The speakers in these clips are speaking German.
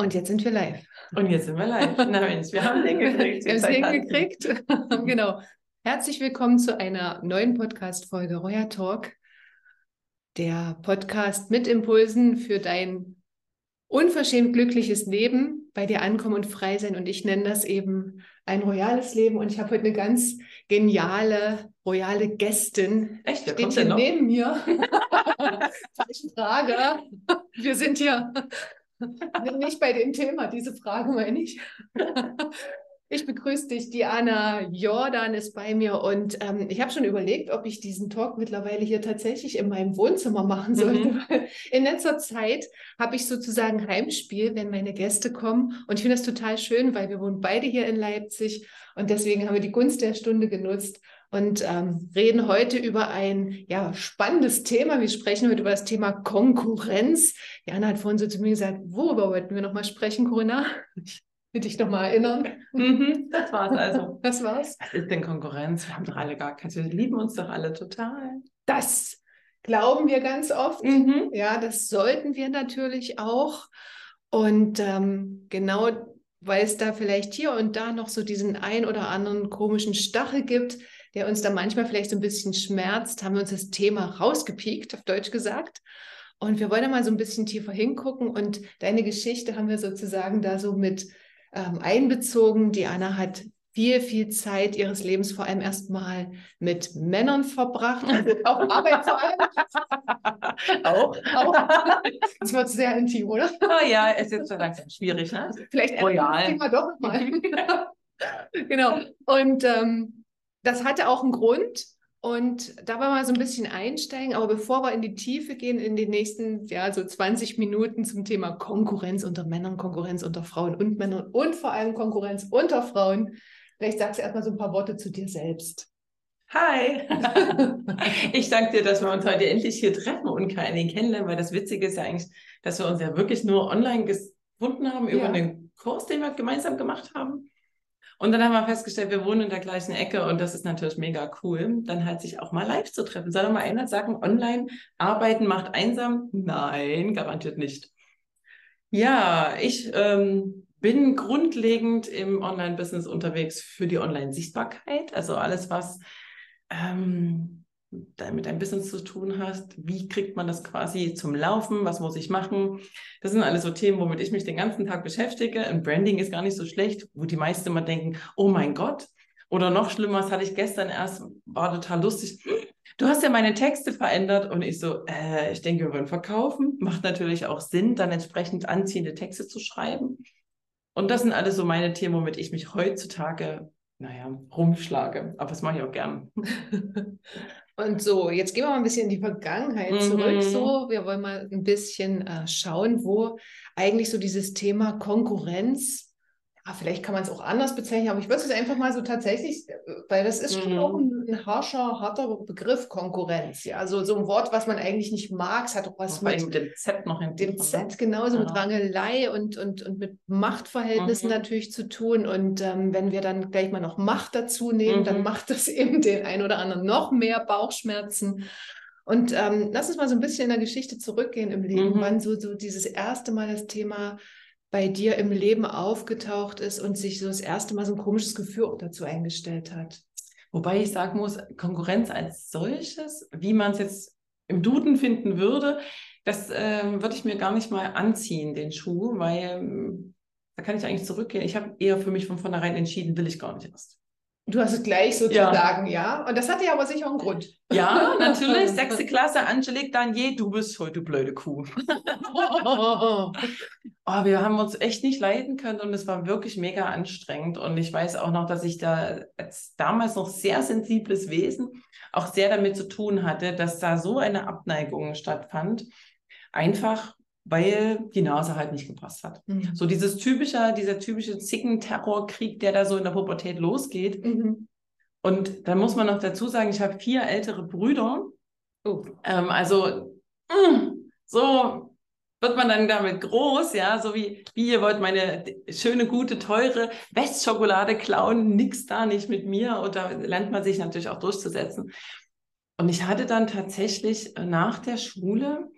Und jetzt sind wir live. Und jetzt sind wir live. Na Mensch, wir haben es hingekriegt. Wir haben es hingekriegt. genau. Herzlich willkommen zu einer neuen Podcast-Folge Roya Talk. Der Podcast mit Impulsen für dein unverschämt glückliches Leben, bei dir ankommen und frei sein. Und ich nenne das eben ein royales Leben. Und ich habe heute eine ganz geniale, royale Gästin. Echt? Wer Steht kommt hier denn noch? neben mir. Falsche Frage. Wir sind hier nicht bei dem Thema, diese Frage meine ich. Ich begrüße dich, Diana Jordan ist bei mir und ähm, ich habe schon überlegt, ob ich diesen Talk mittlerweile hier tatsächlich in meinem Wohnzimmer machen sollte. Mhm. In letzter Zeit habe ich sozusagen Heimspiel, wenn meine Gäste kommen und ich finde das total schön, weil wir wohnen beide hier in Leipzig und deswegen haben wir die Gunst der Stunde genutzt und ähm, reden heute über ein ja, spannendes Thema. Wir sprechen heute über das Thema Konkurrenz. Jana hat vorhin so zu mir gesagt, worüber wollten wir nochmal sprechen, Corinna? Ich will dich nochmal erinnern. Mhm, das war's also. Das war's. Was ist denn Konkurrenz? Wir haben doch alle gar keine. Wir lieben uns doch alle total. Das glauben wir ganz oft. Mhm. Ja, das sollten wir natürlich auch. Und ähm, genau, weil es da vielleicht hier und da noch so diesen ein oder anderen komischen Stachel gibt, der uns da manchmal vielleicht so ein bisschen schmerzt, haben wir uns das Thema rausgepiekt, auf Deutsch gesagt. Und wir wollen da mal so ein bisschen tiefer hingucken. Und deine Geschichte haben wir sozusagen da so mit ähm, einbezogen. Diana hat viel, viel Zeit ihres Lebens vor allem erstmal mit Männern verbracht, also auf Arbeit vor allem. Auch. Auch. Das wird sehr intim, oder? Oh ja, es ist jetzt so langsam schwierig, ne? Vielleicht ändern wir das. Thema doch nochmal. genau. Und ähm, das hatte auch einen Grund. Und da wollen wir mal so ein bisschen einsteigen. Aber bevor wir in die Tiefe gehen, in den nächsten, ja, so 20 Minuten zum Thema Konkurrenz unter Männern, Konkurrenz unter Frauen und Männern und vor allem Konkurrenz unter Frauen, vielleicht sagst du erstmal so ein paar Worte zu dir selbst. Hi. Ich danke dir, dass wir uns heute endlich hier treffen und keine kennenlernen, weil das Witzige ist ja eigentlich, dass wir uns ja wirklich nur online gefunden haben über Ja. den Kurs, den wir gemeinsam gemacht haben. Und dann haben wir festgestellt, wir wohnen in der gleichen Ecke und das ist natürlich mega cool, dann halt sich auch mal live zu treffen. Soll doch mal einer sagen, online arbeiten macht einsam? Nein, garantiert nicht. Ja, ich ähm, bin grundlegend im Online-Business unterwegs für die Online-Sichtbarkeit, also alles, was ähm, mit deinem Business zu tun hast. Wie kriegt man das quasi zum Laufen? Was muss ich machen? Das sind alles so Themen, womit ich mich den ganzen Tag beschäftige. Und Branding ist gar nicht so schlecht, wo die meisten immer denken, oh mein Gott. Oder noch schlimmer, das hatte ich gestern erst, war total lustig. Du hast ja meine Texte verändert und ich so, äh, ich denke, wir wollen verkaufen. Macht natürlich auch Sinn, dann entsprechend anziehende Texte zu schreiben. Und das sind alles so meine Themen, womit ich mich heutzutage, naja, rumschlage. Aber das mache ich auch gern. Und so, jetzt gehen wir mal ein bisschen in die Vergangenheit Mhm. zurück. So, wir wollen mal ein bisschen äh, schauen, wo eigentlich so dieses Thema Konkurrenz, ja, vielleicht kann man es auch anders bezeichnen, aber ich würde es einfach mal so tatsächlich, weil das ist schon Mhm. auch ein, ein harscher, harter Begriff, Konkurrenz. Ja, also so ein Wort, was man eigentlich nicht mag, es hat auch was mit mit dem Z noch hinten. dem Z genauso mit Ja. Rangelei und, und, und mit Machtverhältnissen Mhm. natürlich zu tun. Und ähm, wenn wir dann gleich mal noch Macht dazu nehmen, dann Mhm. macht das eben den einen oder anderen noch mehr Bauchschmerzen. Und ähm, lass uns mal so ein bisschen in der Geschichte zurückgehen im Leben, Mhm. wann so, so dieses erste Mal das Thema bei dir im Leben aufgetaucht ist und sich so das erste Mal so ein komisches Gefühl dazu eingestellt hat. Wobei ich sagen muss, Konkurrenz als solches, wie man es jetzt im Duden finden würde, das ähm, würde ich mir gar nicht mal anziehen, den Schuh, weil ähm, da kann ich eigentlich zurückgehen. Ich habe eher für mich von vornherein entschieden, will ich gar nicht erst. Du hast es gleich sozusagen, ja. Und das hatte ja aber sicher einen Grund. Ja, natürlich, sechste Klasse, Angelique Danier, du bist heute blöde Kuh. Oh, wir haben uns echt nicht leiden können und es war wirklich mega anstrengend. Und ich weiß auch noch, dass ich da als damals noch sehr sensibles Wesen auch sehr damit zu tun hatte, dass da so eine Abneigung stattfand. Einfach, weil die Nase halt nicht gepasst hat. Mhm. So dieses typische, dieser typische Zicken-Terrorkrieg, der da so in der Pubertät losgeht. Mhm. Und dann muss man noch dazu sagen, ich habe vier ältere Brüder. Oh. Ähm, also, mh, so wird man dann damit groß, ja, so wie, wie ihr wollt meine schöne, gute, teure Westschokolade klauen, nix da nicht mit mir. Und da lernt man sich natürlich auch durchzusetzen. Und ich hatte dann tatsächlich nach der Schule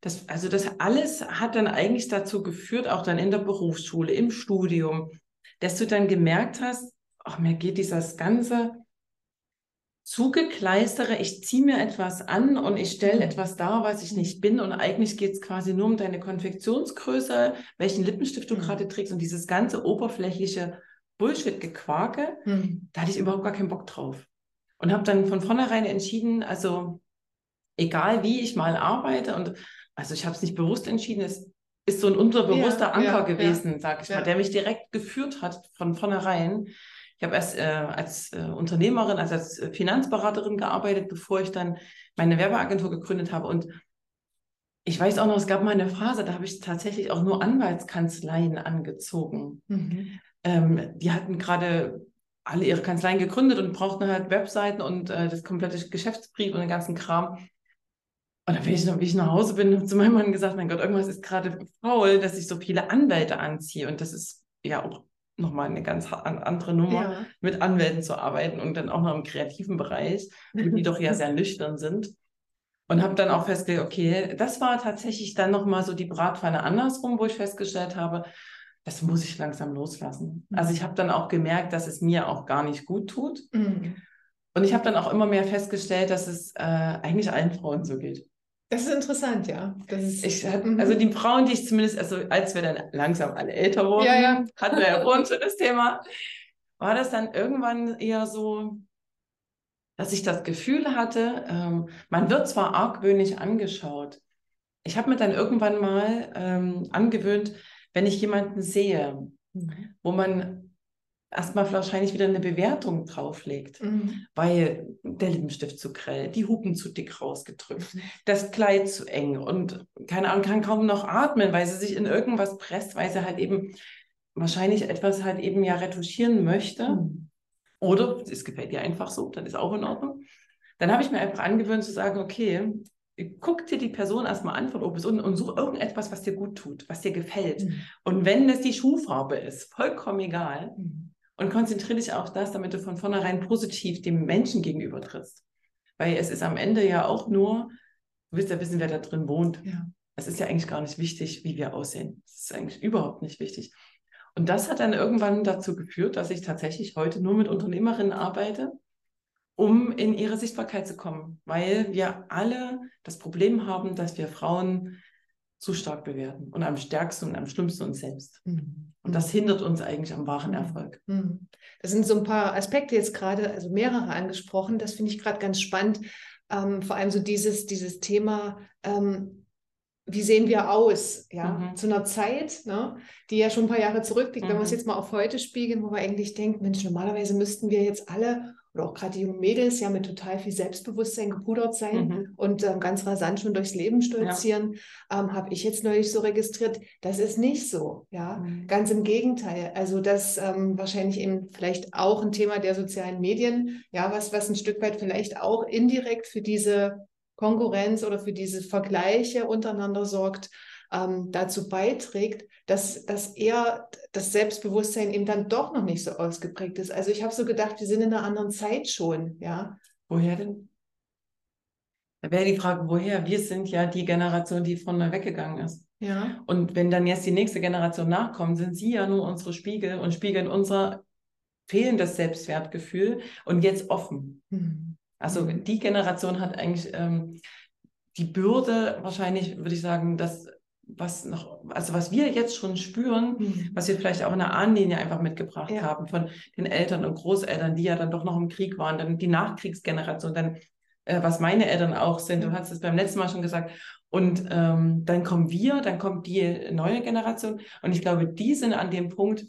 das, also das alles hat dann eigentlich dazu geführt, auch dann in der Berufsschule, im Studium, dass du dann gemerkt hast, ach, mir geht dieses ganze Zugekleistere, ich ziehe mir etwas an und ich stelle etwas dar, was ich nicht bin. Und eigentlich geht es quasi nur um deine Konfektionsgröße, welchen Lippenstift du mhm. gerade trägst und dieses ganze oberflächliche Bullshit-Gequake, mhm. da hatte ich überhaupt gar keinen Bock drauf. Und habe dann von vornherein entschieden, also egal wie ich mal arbeite und also ich habe es nicht bewusst entschieden, es ist so ein unterbewusster ja, Anker ja, gewesen, ja, sag ich mal, der mich direkt geführt hat von vornherein. Ich habe erst äh, als äh, Unternehmerin, also als äh, Finanzberaterin gearbeitet, bevor ich dann meine Werbeagentur gegründet habe. Und ich weiß auch noch, es gab mal eine Phase, da habe ich tatsächlich auch nur Anwaltskanzleien angezogen. Mhm. Ähm, die hatten gerade alle ihre Kanzleien gegründet und brauchten halt Webseiten und äh, das komplette Geschäftsbrief und den ganzen Kram. Und dann bin ich, wie ich nach Hause bin, habe zu meinem Mann gesagt, mein Gott, irgendwas ist gerade faul, dass ich so viele Anwälte anziehe. Und das ist ja auch nochmal eine ganz andere Nummer, ja. mit Anwälten zu arbeiten und dann auch noch im kreativen Bereich, wo die doch ja sehr nüchtern sind. Und habe dann auch festgestellt, okay, das war tatsächlich dann nochmal so die Bratpfanne andersrum, wo ich festgestellt habe, das muss ich langsam loslassen. Mhm. Also ich habe dann auch gemerkt, dass es mir auch gar nicht gut tut. Mhm. Und ich habe dann auch immer mehr festgestellt, dass es äh, eigentlich allen Frauen so geht. Das ist interessant, ja. Das ist, ich, mhm. also die Frauen, die ich zumindest, also als wir dann langsam alle älter wurden, ja, ja. hatten wir ja vorhin schon das Thema, war das dann irgendwann eher so, dass ich das Gefühl hatte, ähm, man wird zwar argwöhnig angeschaut. Ich habe mir dann irgendwann mal ähm, angewöhnt, wenn ich jemanden sehe, mhm. wo man erstmal wahrscheinlich wieder eine Bewertung drauflegt, mhm. weil der Lippenstift zu grell, die Hupen zu dick rausgedrückt, mhm. das Kleid zu eng und keine Ahnung, kann kaum noch atmen, weil sie sich in irgendwas presst, weil sie halt eben wahrscheinlich etwas halt eben ja retuschieren möchte. Mhm. Oder es gefällt ihr einfach so, dann ist auch in Ordnung. Dann habe ich mir einfach angewöhnt zu sagen, okay, guck dir die Person erstmal an von oben bis unten und such irgendetwas, was dir gut tut, was dir gefällt. Mhm. Und wenn es die Schuhfarbe ist, vollkommen egal. Und konzentriere dich auf das, damit du von vornherein positiv dem Menschen gegenüber trittst. Weil es ist am Ende ja auch nur, du willst ja wissen, wer da drin wohnt. Ja. Es ist ja eigentlich gar nicht wichtig, wie wir aussehen. Es ist eigentlich überhaupt nicht wichtig. Und das hat dann irgendwann dazu geführt, dass ich tatsächlich heute nur mit Unternehmerinnen arbeite, um in ihre Sichtbarkeit zu kommen, weil wir alle das Problem haben, dass wir Frauen zu stark bewerten und am stärksten und am schlimmsten uns selbst. Mhm. Und das hindert uns eigentlich am wahren. Erfolg. Mhm. Das sind so ein paar Aspekte jetzt gerade, also mehrere angesprochen. Das finde ich gerade ganz spannend. Ähm, vor allem so dieses, dieses Thema, ähm, wie sehen wir aus, ja, mhm. zu einer Zeit, ne, die ja schon ein paar Jahre zurückliegt, mhm. wenn wir es mhm. jetzt mal auf heute spiegeln, wo wir eigentlich denken, Mensch, normalerweise müssten wir jetzt alle oder auch gerade die jungen Mädels ja mit total viel Selbstbewusstsein gepudert sein mhm. und ähm, ganz rasant schon durchs Leben stolzieren, ja. ähm, habe ich jetzt neulich so registriert, das ist nicht so, ja, mhm. ganz im Gegenteil. Also das ähm, wahrscheinlich eben vielleicht auch ein Thema der sozialen Medien, ja, was, was ein Stück weit vielleicht auch indirekt für diese Konkurrenz oder für diese Vergleiche untereinander sorgt, ähm, dazu beiträgt, dass, dass eher das Selbstbewusstsein eben dann doch noch nicht so ausgeprägt ist. Also ich habe so gedacht, wir sind in einer anderen Zeit schon, ja. Woher denn? Da wäre die Frage, woher? Wir sind ja die Generation, die von da weggegangen ist. Ja. Und wenn dann jetzt die nächste Generation nachkommt, sind sie ja nur unsere Spiegel und spiegeln unser fehlendes Selbstwertgefühl und jetzt offen. Mhm. Also hm. die Generation hat eigentlich ähm, die Bürde, wahrscheinlich würde ich sagen, dass was noch, also was wir jetzt schon spüren, mhm. was wir vielleicht auch in der Ahnenlinie einfach mitgebracht ja. haben von den Eltern und Großeltern, die ja dann doch noch im Krieg waren, dann die Nachkriegsgeneration, dann äh, was meine Eltern auch sind, du hast es beim letzten Mal schon gesagt, und ähm, dann kommen wir, dann kommt die neue Generation und ich glaube, die sind an dem Punkt,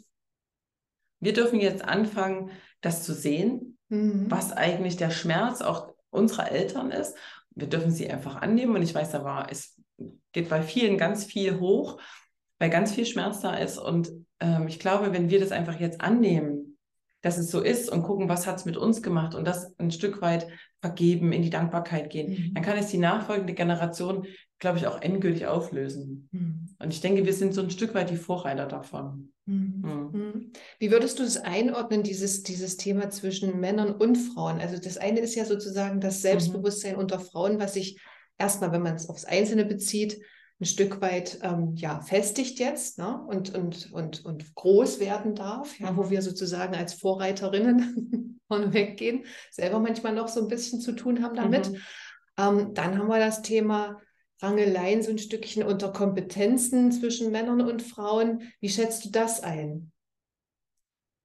wir dürfen jetzt anfangen, das zu sehen, mhm. was eigentlich der Schmerz auch unserer Eltern ist. Wir dürfen sie einfach annehmen und ich weiß, da war es geht bei vielen ganz viel hoch, weil ganz viel Schmerz da ist. Und ähm, ich glaube, wenn wir das einfach jetzt annehmen, dass es so ist und gucken, was hat es mit uns gemacht und das ein Stück weit vergeben, in die Dankbarkeit gehen, mhm. dann kann es die nachfolgende Generation, glaube ich, auch endgültig auflösen. Mhm. Und ich denke, wir sind so ein Stück weit die Vorreiter davon. Mhm. mhm. mhm. Wie würdest du es einordnen, dieses, dieses Thema zwischen Männern und Frauen? Also das eine ist ja sozusagen das mhm. Selbstbewusstsein unter Frauen, was sich erstmal, wenn man es aufs Einzelne bezieht, ein Stück weit ähm, ja, festigt jetzt ne? und, und, und, und groß werden darf, ja, wo wir sozusagen als Vorreiterinnen von weggehen, selber manchmal noch so ein bisschen zu tun haben damit. Mhm. Ähm, dann haben wir das Thema Rangeleien so ein Stückchen unter Kompetenzen zwischen Männern und Frauen. Wie schätzt du das ein?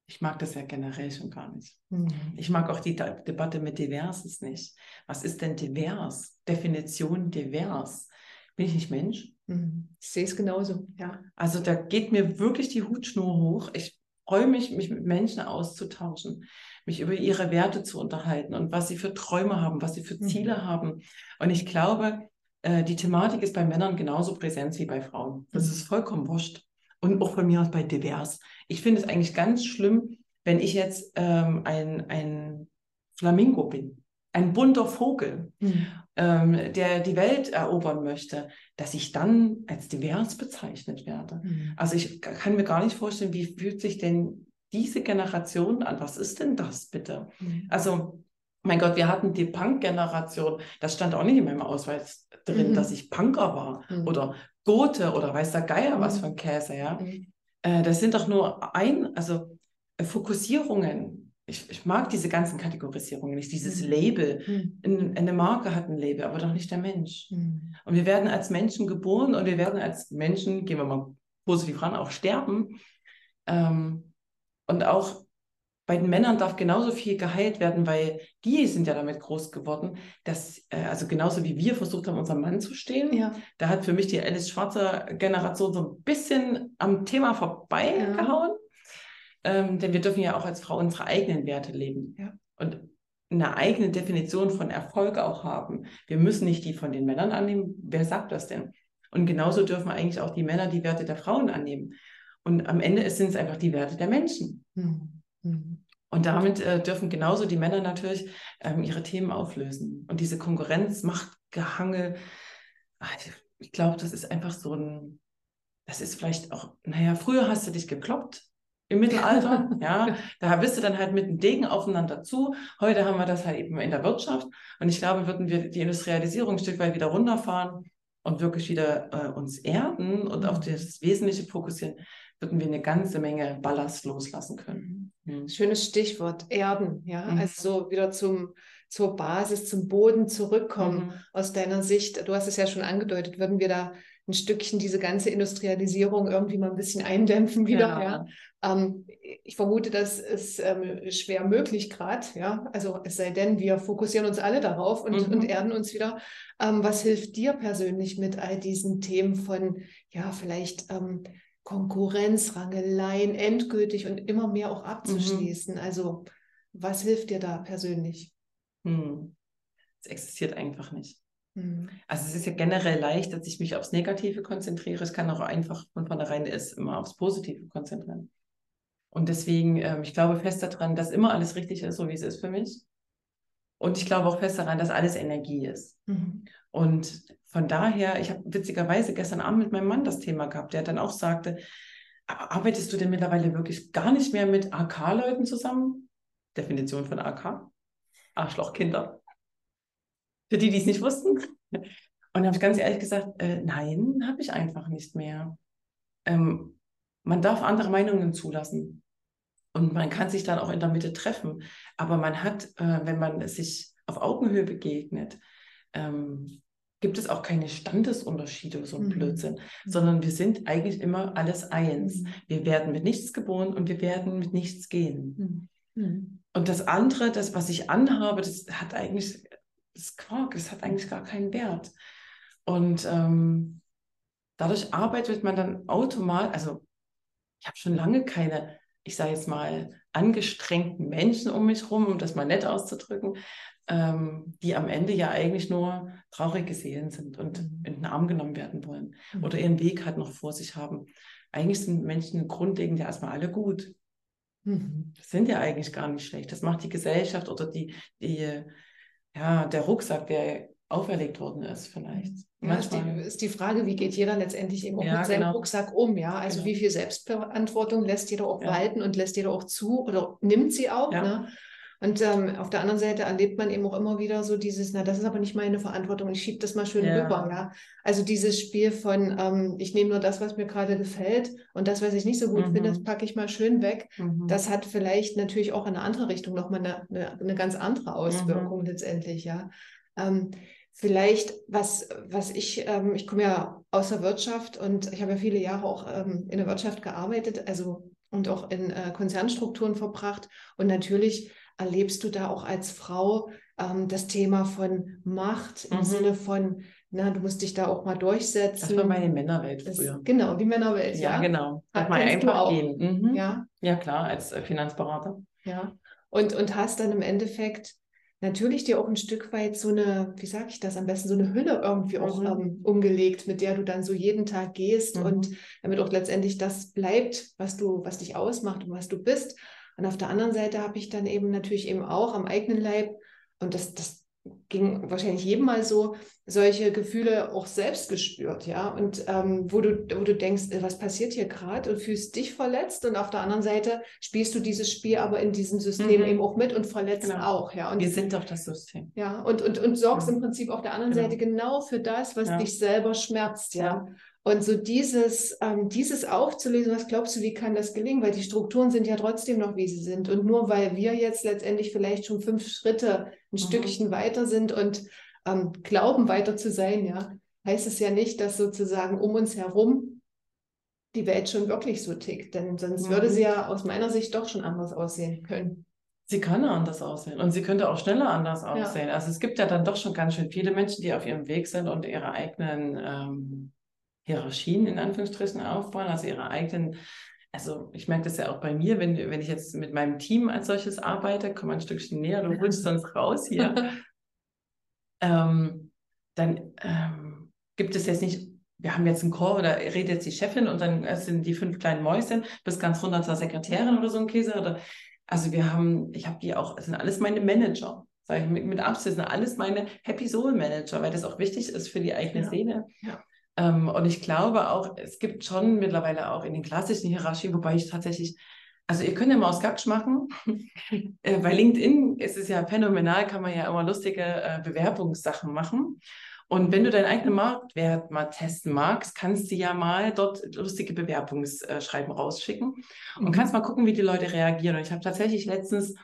Ich mag das ja generell schon gar nicht. Mhm. Ich mag auch die De Debatte mit Diverses nicht. Was ist denn divers? Definition divers. Bin ich nicht Mensch? Mhm. Ich sehe es genauso, ja. Also da geht mir wirklich die Hutschnur hoch. Ich freue mich, mich mit Menschen auszutauschen, mich über ihre Werte zu unterhalten und was sie für Träume haben, was sie für mhm. Ziele mhm. haben. Und ich glaube, äh, die Thematik ist bei Männern genauso präsent wie bei Frauen. Das mhm. ist vollkommen wurscht. Und auch von mir aus bei divers. Ich finde es eigentlich ganz schlimm, wenn ich jetzt ähm, ein, ein Flamingo bin, ein bunter Vogel, mhm. ähm, der die Welt erobern möchte, dass ich dann als divers bezeichnet werde. Mhm. Also ich kann mir gar nicht vorstellen, wie fühlt sich denn diese Generation an? Was ist denn das bitte? Mhm. Also mein Gott, wir hatten die Punk-Generation, das stand auch nicht in meinem Ausweis drin, mhm. dass ich Punker war mhm. oder Gote oder weiß der Geier was mhm. von Käse, ja. Mhm. Äh, das sind doch nur ein, also äh, Fokussierungen. Ich, ich, mag diese ganzen Kategorisierungen nicht, dieses mhm. Label. Mhm. Eine Marke hat ein Label, aber doch nicht der Mensch. Mhm. Und wir werden als Menschen geboren und wir werden als Menschen, gehen wir mal positiv ran, auch sterben. Ähm, und auch bei den Männern darf genauso viel geheilt werden, weil die sind ja damit groß geworden, dass, äh, also genauso wie wir versucht haben, unserem Mann zu stehen, ja. da hat für mich die Alice Schwarzer Generation so ein bisschen am Thema vorbeigehauen. Ja. Ähm, denn wir dürfen ja auch als Frau unsere eigenen Werte leben. Ja. Und eine eigene Definition von Erfolg auch haben. Wir müssen nicht die von den Männern annehmen. Wer sagt das denn? Und genauso dürfen eigentlich auch die Männer die Werte der Frauen annehmen. Und am Ende sind es einfach die Werte der Menschen. Mhm. Mhm. Und damit äh, dürfen genauso die Männer natürlich ähm, ihre Themen auflösen. Und diese Konkurrenz, Machtgehangel, ach, ich glaube, das ist einfach so ein, das ist vielleicht auch, naja, früher hast du dich gekloppt im Mittelalter, ja, da bist du dann halt mit dem Degen aufeinander zu. Heute haben wir das halt eben in der Wirtschaft. Und ich glaube, würden wir die Industrialisierung ein Stück weit wieder runterfahren und wirklich wieder äh, uns erden und auf mhm. das Wesentliche fokussieren, würden wir eine ganze Menge Ballast loslassen können. Mhm. Schönes Stichwort, Erden, ja, mhm. also wieder zum, zur Basis, zum Boden zurückkommen. Mhm. Aus deiner Sicht, du hast es ja schon angedeutet, würden wir da ein Stückchen diese ganze Industrialisierung irgendwie mal ein bisschen eindämpfen wieder. Ja. ja. Ähm, ich vermute, das ist ähm, schwer möglich gerade. Ja, also es sei denn, wir fokussieren uns alle darauf und, mhm. und erden uns wieder. Ähm, was hilft dir persönlich mit all diesen Themen von, ja, vielleicht ähm, Konkurrenz, Rangeleien endgültig und immer mehr auch abzuschließen. Mhm. Also was hilft dir da persönlich? Hm. Es existiert einfach nicht. Mhm. Also es ist ja generell leicht, dass ich mich aufs Negative konzentriere. Es kann auch einfach von vornherein ist immer aufs Positive konzentrieren. Und deswegen, ähm, ich glaube fest daran, dass immer alles richtig ist, so wie es ist für mich. Und ich glaube auch fest daran, dass alles Energie ist. Mhm. Und von daher, ich habe witzigerweise gestern Abend mit meinem Mann das Thema gehabt, der dann auch sagte, arbeitest du denn mittlerweile wirklich gar nicht mehr mit AK-Leuten zusammen? Definition von AK? Arschlochkinder. Für die, die es nicht wussten. Und da habe ich ganz ehrlich gesagt, äh, nein, habe ich einfach nicht mehr. Ähm, man darf andere Meinungen zulassen. Und man kann sich dann auch in der Mitte treffen. Aber man hat, äh, wenn man sich auf Augenhöhe begegnet, ähm, gibt es auch keine Standesunterschiede oder so ein mhm. Blödsinn, mhm. sondern wir sind eigentlich immer alles eins. Mhm. Wir werden mit nichts geboren und wir werden mit nichts gehen. Mhm. mhm. Und das andere, das, was ich anhabe, das hat eigentlich, das Quark, das hat eigentlich gar keinen Wert. Und ähm, dadurch arbeitet man dann automatisch, also ich habe schon lange keine, ich sage jetzt mal, angestrengten Menschen um mich herum, um das mal nett auszudrücken, ähm, die am Ende ja eigentlich nur traurige Seelen sind und mhm. in den Arm genommen werden wollen mhm. oder ihren Weg halt noch vor sich haben. Eigentlich sind Menschen grundlegend ja erstmal alle gut. Mhm. Sind ja eigentlich gar nicht schlecht. Das macht die Gesellschaft oder die, die ja, der Rucksack, der auferlegt worden ist, vielleicht. Ja, ist, die, ist die Frage, wie geht jeder letztendlich eben auch ja, mit seinem genau. Rucksack um, ja? Also genau. wie viel Selbstverantwortung lässt jeder auch ja. walten und lässt jeder auch zu oder nimmt sie auch, ne? Und ähm, auf der anderen Seite erlebt man eben auch immer wieder so dieses, na, das ist aber nicht meine Verantwortung, ich schiebe das mal schön ja. rüber, ja. Also dieses Spiel von, ähm, ich nehme nur das, was mir gerade gefällt und das, was ich nicht so gut mhm. finde, das packe ich mal schön weg. Mhm. Das hat vielleicht natürlich auch in eine andere Richtung nochmal eine, eine, eine ganz andere Auswirkung mhm. letztendlich, ja. Ähm, vielleicht, was, was ich, ähm, ich komme ja aus der Wirtschaft und ich habe ja viele Jahre auch ähm, in der Wirtschaft gearbeitet, also und auch in äh, Konzernstrukturen verbracht. Und natürlich erlebst du da auch als Frau ähm, das Thema von Macht im mhm. Sinne von, na, du musst dich da auch mal durchsetzen. Das war meine Männerwelt früher. Das, genau, die Männerwelt, ja. Ja, genau. Hat man einfach gehen. Mhm. Ja. ja, klar, als äh, Finanzberater. Ja. Und, und hast dann im Endeffekt natürlich dir auch ein Stück weit so eine, wie sage ich das am besten, so eine Hülle irgendwie auch mhm. ähm, umgelegt, mit der du dann so jeden Tag gehst mhm. und damit auch letztendlich das bleibt, was du, was dich ausmacht und was du bist. Und auf der anderen Seite habe ich dann eben natürlich eben auch am eigenen Leib, und das, das ging wahrscheinlich jedem mal so, solche Gefühle auch selbst gespürt, ja. Und ähm, wo, du, wo du denkst, äh, was passiert hier gerade und fühlst dich verletzt und auf der anderen Seite spielst du dieses Spiel aber in diesem System mhm. eben auch mit und verletzt genau. auch, ja. Und, Wir sind doch das System. Ja, und, und, und sorgst mhm. im Prinzip auf der anderen genau. Seite genau für das, was ja. dich selber schmerzt, ja. ja. Und so dieses, ähm, dieses aufzulösen, was glaubst du, wie kann das gelingen? Weil die Strukturen sind ja trotzdem noch, wie sie sind. Und nur weil wir jetzt letztendlich vielleicht schon fünf Schritte ein mhm. Stückchen weiter sind und ähm, glauben, weiter zu sein, ja, heißt es ja nicht, dass sozusagen um uns herum die Welt schon wirklich so tickt. Denn sonst mhm. würde sie ja aus meiner Sicht doch schon anders aussehen können. Sie kann anders aussehen und sie könnte auch schneller anders aussehen. Ja. Also es gibt ja dann doch schon ganz schön viele Menschen, die auf ihrem Weg sind und ihre eigenen ähm, Hierarchien in Anführungsstrichen aufbauen, also ihre eigenen, also ich merke das ja auch bei mir, wenn, wenn ich jetzt mit meinem Team als solches arbeite, komme ein Stückchen näher, du holst sonst raus hier, ähm, dann ähm, gibt es jetzt nicht, wir haben jetzt einen Call oder redet jetzt die Chefin und dann sind die fünf kleinen Mäuschen bis ganz runter zur Sekretärin oder so ein Käse oder also wir haben, ich habe die auch, das sind alles meine Manager sage ich mit, mit Absicht, sind alles meine Happy Soul Manager, weil das auch wichtig ist für die eigene ja. Szene. Ja. Ähm, und ich glaube auch, es gibt schon mittlerweile auch in den klassischen Hierarchien, wobei ich tatsächlich, also ihr könnt ja mal aus Gatsch machen. äh, bei LinkedIn ist es ja phänomenal, kann man ja immer lustige äh, Bewerbungssachen machen. Und wenn du deinen eigenen Marktwert mal testen magst, kannst du ja mal dort lustige Bewerbungsschreiben rausschicken und mhm. kannst mal gucken, wie die Leute reagieren. Und ich habe tatsächlich letztens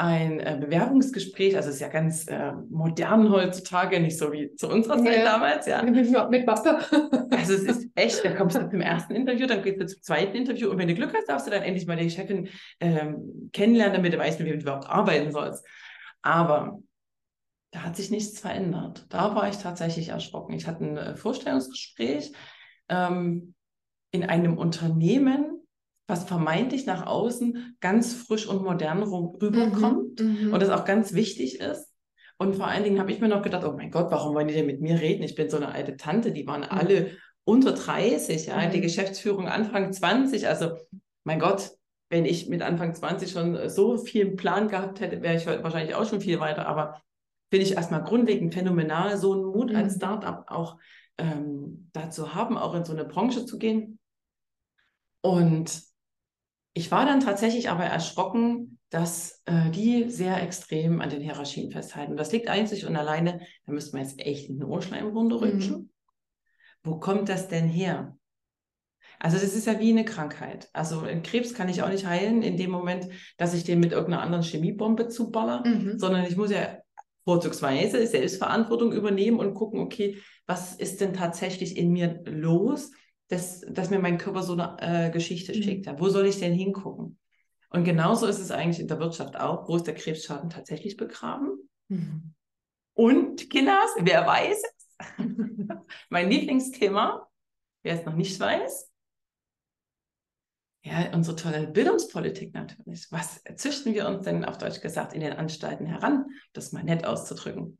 ein äh, Bewerbungsgespräch, also ist ja ganz äh, modern heutzutage, nicht so wie zu unserer Zeit ja. damals, ja. Mit, mit Mappe. also es ist echt, da kommst du zum ersten Interview, dann gehst du zum zweiten Interview und wenn du Glück hast, darfst du dann endlich mal die Chefin ähm, kennenlernen, damit du weißt, wie du überhaupt arbeiten sollst. Aber da hat sich nichts verändert. Da war ich tatsächlich erschrocken. Ich hatte ein äh, Vorstellungsgespräch ähm, in einem Unternehmen, was vermeintlich nach außen ganz frisch und modern rüberkommt mhm, mhm, und das auch ganz wichtig ist. Und vor allen Dingen habe ich mir noch gedacht, oh mein Gott, warum wollen die denn mit mir reden? Ich bin so eine alte Tante, die waren mhm. alle unter 30, ja, die mhm. Geschäftsführung Anfang 20. Also, mein Gott, wenn ich mit Anfang 20 schon so viel Plan gehabt hätte, wäre ich wahrscheinlich auch schon viel weiter. Aber finde ich erstmal grundlegend phänomenal, so einen Mut als mhm. Startup auch ähm, dazu haben, auch in so eine Branche zu gehen. Und ich war dann tatsächlich aber erschrocken, dass äh, die sehr extrem an den Hierarchien festhalten. Das liegt einzig und alleine, da müsste man jetzt echt in den Ohrschleim runterrutschen. Mhm. Wo kommt das denn her? Also das ist ja wie eine Krankheit. Also einen Krebs kann ich auch nicht heilen in dem Moment, dass ich den mit irgendeiner anderen Chemiebombe zuballer, mhm. sondern ich muss ja vorzugsweise Selbstverantwortung übernehmen und gucken, okay, was ist denn tatsächlich in mir los? Dass, dass mir mein Körper so eine äh, Geschichte mhm. schickt. Ja. Wo soll ich denn hingucken? Und genauso ist es eigentlich in der Wirtschaft auch. Wo ist der Krebsschaden tatsächlich begraben? Mhm. Und, Kinders, wer weiß es? mein Lieblingsthema, wer es noch nicht weiß, ja, unsere tolle Bildungspolitik natürlich. Was züchten wir uns denn auf Deutsch gesagt in den Anstalten heran, das mal nett auszudrücken?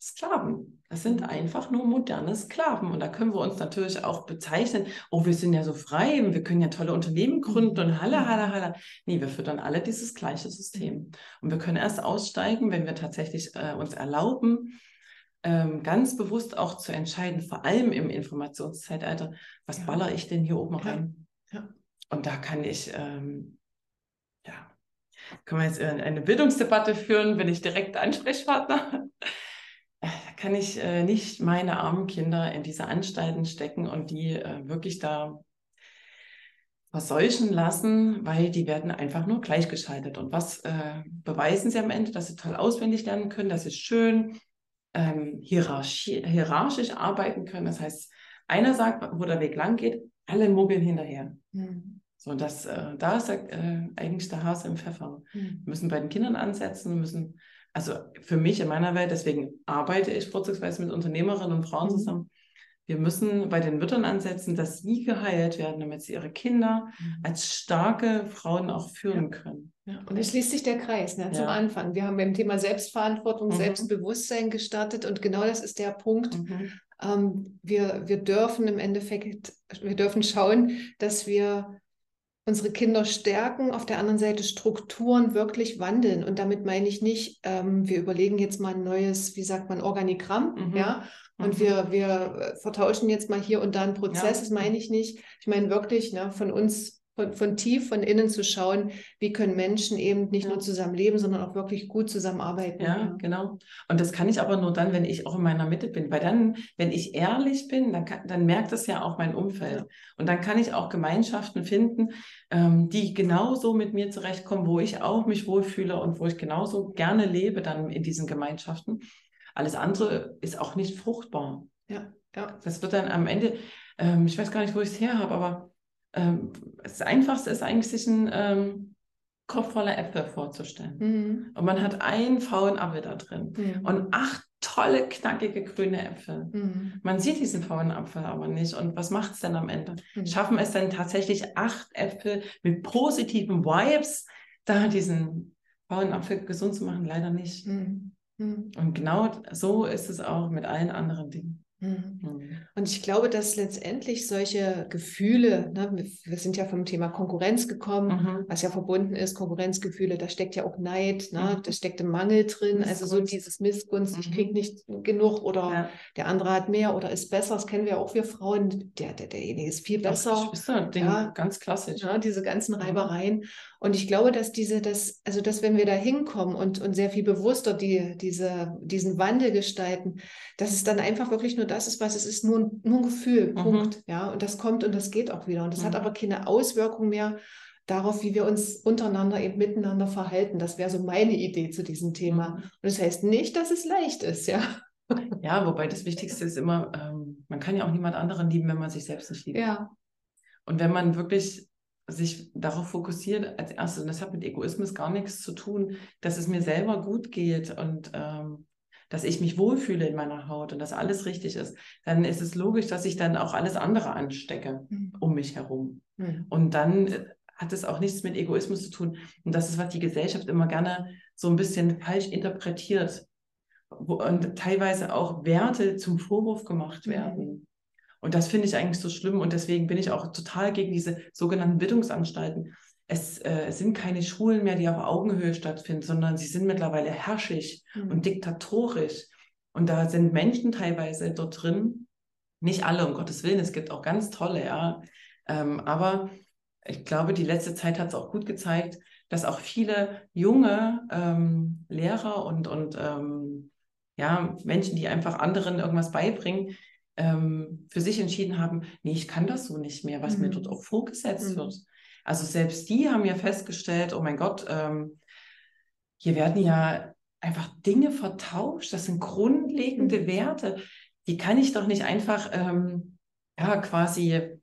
Sklaven. Das sind einfach nur moderne Sklaven. Und da können wir uns natürlich auch bezeichnen, oh, wir sind ja so frei, wir können ja tolle Unternehmen gründen und halla, halla, halla. Nee, wir füttern alle dieses gleiche System. Und wir können erst aussteigen, wenn wir tatsächlich äh, uns erlauben, ähm, ganz bewusst auch zu entscheiden, vor allem im Informationszeitalter, was ja. baller ich denn hier oben rein? Ja. Und da kann ich, ähm, ja, können wir jetzt eine Bildungsdebatte führen, bin ich direkt Ansprechpartner. Kann ich äh, nicht meine armen Kinder in diese Anstalten stecken und die äh, wirklich da verseuchen lassen, weil die werden einfach nur gleichgeschaltet. Und was äh, beweisen sie am Ende? Dass sie toll auswendig lernen können, dass sie schön ähm, hierarchisch arbeiten können. Das heißt, einer sagt, wo der Weg lang geht, alle mogeln hinterher. Mhm. So, das, äh, da ist äh, eigentlich der Hase im Pfeffer. Mhm. Wir müssen bei den Kindern ansetzen, müssen, also für mich in meiner Welt, deswegen arbeite ich vorzugsweise mit Unternehmerinnen und Frauen mhm. zusammen, wir müssen bei den Müttern ansetzen, dass sie geheilt werden, damit sie ihre Kinder mhm. als starke Frauen auch führen ja. können. Ja. Und es schließt sich der Kreis ne, zum Anfang. Wir haben beim Thema Selbstverantwortung, mhm. Selbstbewusstsein gestartet und genau das ist der Punkt. Mhm. Ähm, wir, wir dürfen im Endeffekt, wir dürfen schauen, dass wir unsere Kinder stärken, auf der anderen Seite Strukturen wirklich wandeln. Und damit meine ich nicht, ähm, wir überlegen jetzt mal ein neues, wie sagt man, Organigramm, mhm. ja, und mhm. wir, wir vertauschen jetzt mal hier und da einen Prozess, ja. das meine ich nicht. Ich meine wirklich, ne, von uns von, von, tief, von innen zu schauen, wie können Menschen eben nicht ja. nur zusammen leben, sondern auch wirklich gut zusammenarbeiten. Ja, ja, genau. Und das kann ich aber nur dann, wenn ich auch in meiner Mitte bin. Weil dann, wenn ich ehrlich bin, dann, kann, dann merkt das ja auch mein Umfeld. Und dann kann ich auch Gemeinschaften finden, ähm, die genauso mit mir zurechtkommen, wo ich auch mich wohlfühle und wo ich genauso gerne lebe dann in diesen Gemeinschaften. Alles andere ist auch nicht fruchtbar. Ja, ja. Das wird dann am Ende, ähm, ich weiß gar nicht, wo ich es her habe, aber ähm, das Einfachste ist eigentlich, sich einen ähm, Kopf voller Äpfel vorzustellen. Mhm. Und man hat einen faulen Apfel da drin mhm. und acht tolle, knackige grüne Äpfel. Mhm. Man sieht diesen faulen Apfel aber nicht. Und was macht es denn am Ende? Mhm. Schaffen es denn tatsächlich acht Äpfel mit positiven Vibes, da diesen faulen Apfel gesund zu machen? Leider nicht. Mhm. Mhm. Und genau so ist es auch mit allen anderen Dingen. Mhm. mhm. Und ich glaube, dass letztendlich solche Gefühle, ne, wir sind ja vom Thema Konkurrenz gekommen, mhm. was ja verbunden ist, Konkurrenzgefühle, da steckt ja auch Neid, ne, mhm. da steckt ein Mangel drin, also so dieses Missgunst, mhm. ich kriege nicht genug oder ja. der andere hat mehr oder ist besser, das kennen wir auch wir Frauen, der, der, derjenige ist viel besser. Ist ja, ganz klassisch. Ja, diese ganzen mhm. Reibereien. Und ich glaube, dass diese, das, also dass wenn wir da hinkommen und, und sehr viel bewusster die, diese, diesen Wandel gestalten, dass es dann einfach wirklich nur das ist, was es ist, nur, nur ein Gefühl, mhm. Punkt. Ja, und das kommt und das geht auch wieder. Und das mhm. hat aber keine Auswirkung mehr darauf, wie wir uns untereinander eben miteinander verhalten. Das wäre so meine Idee zu diesem Thema. Mhm. Und das heißt nicht, dass es leicht ist, ja. Ja, wobei das Wichtigste ist immer, ähm, man kann ja auch niemand anderen lieben, wenn man sich selbst nicht liebt. Ja. Und wenn man wirklich sich darauf fokussiert als erstes, und das hat mit Egoismus gar nichts zu tun, dass es mir selber gut geht und ähm, dass ich mich wohlfühle in meiner Haut und dass alles richtig ist, dann ist es logisch, dass ich dann auch alles andere anstecke mhm. um mich herum. Mhm. Und dann äh, hat es auch nichts mit Egoismus zu tun. Und das ist, was die Gesellschaft immer gerne so ein bisschen falsch interpretiert. und teilweise auch Werte zum Vorwurf gemacht mhm. Und das finde ich eigentlich so schlimm und deswegen bin ich auch total gegen diese sogenannten Bildungsanstalten. Es, äh, es sind keine Schulen mehr, die auf Augenhöhe stattfinden, sondern sie sind mittlerweile herrschig mhm. und diktatorisch. Und da sind Menschen teilweise dort drin, nicht alle, um Gottes Willen, es gibt auch ganz tolle, ja. Ähm, aber ich glaube, die letzte Zeit hat es auch gut gezeigt, dass auch viele junge ähm, Lehrer und, und ähm, ja, Menschen, die einfach anderen irgendwas beibringen, ähm, für sich entschieden haben, nee, ich kann das so nicht mehr, was mhm. mir dort auch vorgesetzt mhm. wird. Also selbst die haben ja festgestellt, oh mein Gott, ähm, hier werden ja einfach Dinge vertauscht, das sind grundlegende mhm. Werte, die kann ich doch nicht einfach ähm, ja quasi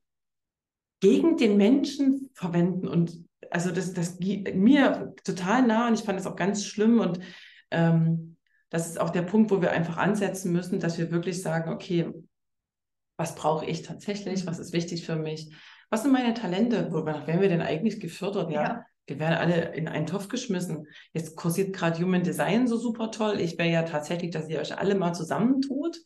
gegen den Menschen verwenden und also das, das mir total nah und ich fand das auch ganz schlimm und ähm, das ist auch der Punkt, wo wir einfach ansetzen müssen, dass wir wirklich sagen, okay, was brauche ich tatsächlich, was ist wichtig für mich, was sind meine Talente, wonach werden wir denn eigentlich gefördert? Ja, ja. wir werden alle in einen Topf geschmissen. Jetzt kursiert gerade Human Design so super toll. Ich wäre ja tatsächlich, dass ihr euch alle mal zusammentut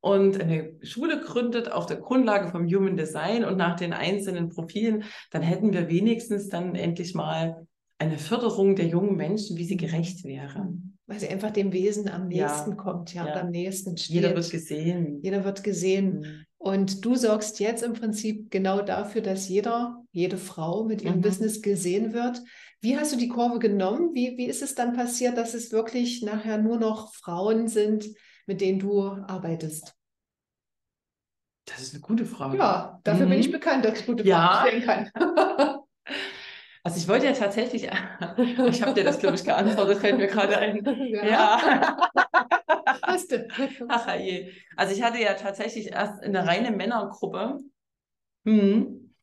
und eine Schule gründet auf der Grundlage vom Human Design und nach den einzelnen Profilen, dann hätten wir wenigstens dann endlich mal eine Förderung der jungen Menschen, wie sie gerecht wäre. Weil sie einfach dem Wesen am nächsten ja, kommt, ja, ja. am nächsten steht. Jeder wird gesehen. Jeder wird gesehen. Mhm. Und du sorgst jetzt im Prinzip genau dafür, dass jeder, jede Frau mit ihrem Mhm. Business gesehen wird. Wie hast du die Kurve genommen? Wie, wie ist es dann passiert, dass es wirklich nachher nur noch Frauen sind, mit denen du arbeitest? Das ist eine gute Frage. Ja, dafür bin ich Mhm. bekannt, dass ich gute Ja. Fragen stellen kann. Also ich wollte ja tatsächlich, ich habe dir das, glaube ich, geantwortet, fällt mir gerade ein. ja. Ja. Hast du. Ach je. Also ich hatte ja tatsächlich erst eine reine Männergruppe. Mhm.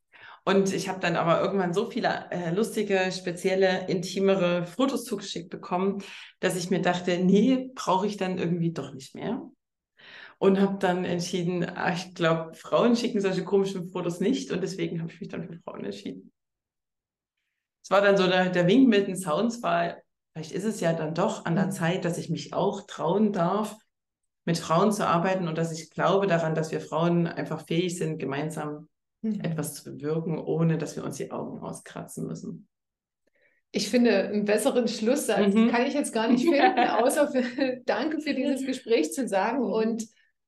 Und ich habe dann aber irgendwann so viele äh, lustige, spezielle, intimere Fotos zugeschickt bekommen, dass ich mir dachte, nee, brauche ich dann irgendwie doch nicht mehr. Und habe dann entschieden, ah, ich glaube, Frauen schicken solche komischen Fotos nicht und deswegen habe ich mich dann für Frauen entschieden. Es war dann so der, der Wink mit den Sounds, weil vielleicht ist es ja dann doch an der Mhm. Zeit, dass ich mich auch trauen darf, mit Frauen zu arbeiten und dass ich glaube daran, dass wir Frauen einfach fähig sind, gemeinsam Mhm. etwas zu bewirken, ohne dass wir uns die Augen auskratzen müssen. Ich finde, einen besseren Schlusssatz Mhm. kann ich jetzt gar nicht finden, außer für, danke für dieses Gespräch zu sagen. Mhm. Und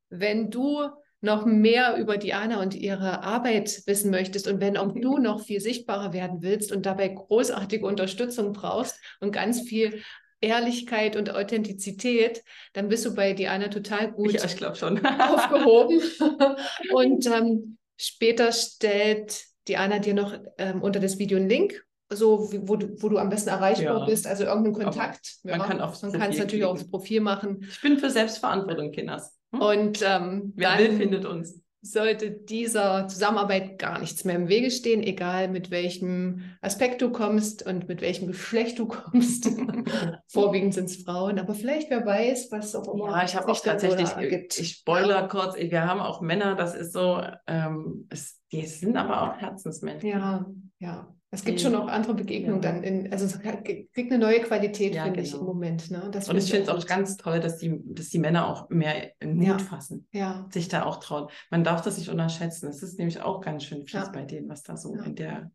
wenn du noch mehr über Diana und ihre Arbeit wissen möchtest und wenn auch du noch viel sichtbarer werden willst und dabei großartige Unterstützung brauchst und ganz viel Ehrlichkeit und Authentizität, dann bist du bei Diana total gut Ja, ich glaube schon. aufgehoben. Und ähm, später stellt Diana dir noch ähm, unter das Video einen Link, so wo, du, wo du am besten erreichbar Ja. bist, also irgendeinen Kontakt. man kann man kann es natürlich auch aufs. Profil machen. Ich bin für Selbstverantwortung, Kinders. Hm? Und ähm, Wer dann will, findet uns. sollte dieser Zusammenarbeit gar nichts mehr im Wege stehen, egal mit welchem Aspekt du kommst und mit welchem Geschlecht du kommst. Vorwiegend sind es Frauen, aber vielleicht wer weiß, was auch immer. Ja, ich habe auch tatsächlich, ergibt. ich spoiler kurz, wir haben auch Männer, das ist so, ähm, es, die sind aber auch Herzensmenschen. Ja, ja. Es gibt Die- schon auch andere Begegnungen Ja. dann in, also es kriegt eine neue Qualität, Ja, finde ich genau. im Moment. Ne? Das Und ich finde es auch gut. ganz toll, dass die, dass die Männer auch mehr Mut Ja. fassen, Ja, sich da auch trauen. Man darf das nicht unterschätzen. Es ist nämlich auch ganz schön fies Ja. bei denen, was da so Ja. in der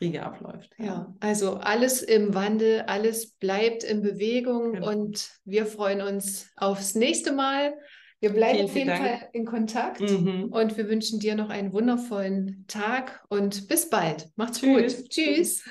Riege abläuft. ja. Also alles im Wandel, alles bleibt in Bewegung Genau. und wir freuen uns aufs nächste Mal. Wir bleiben Vielen, auf jeden Dank. Fall in Kontakt Mhm. und wir wünschen dir noch einen wundervollen Tag und bis bald. Macht's Tschüss. gut. Tschüss.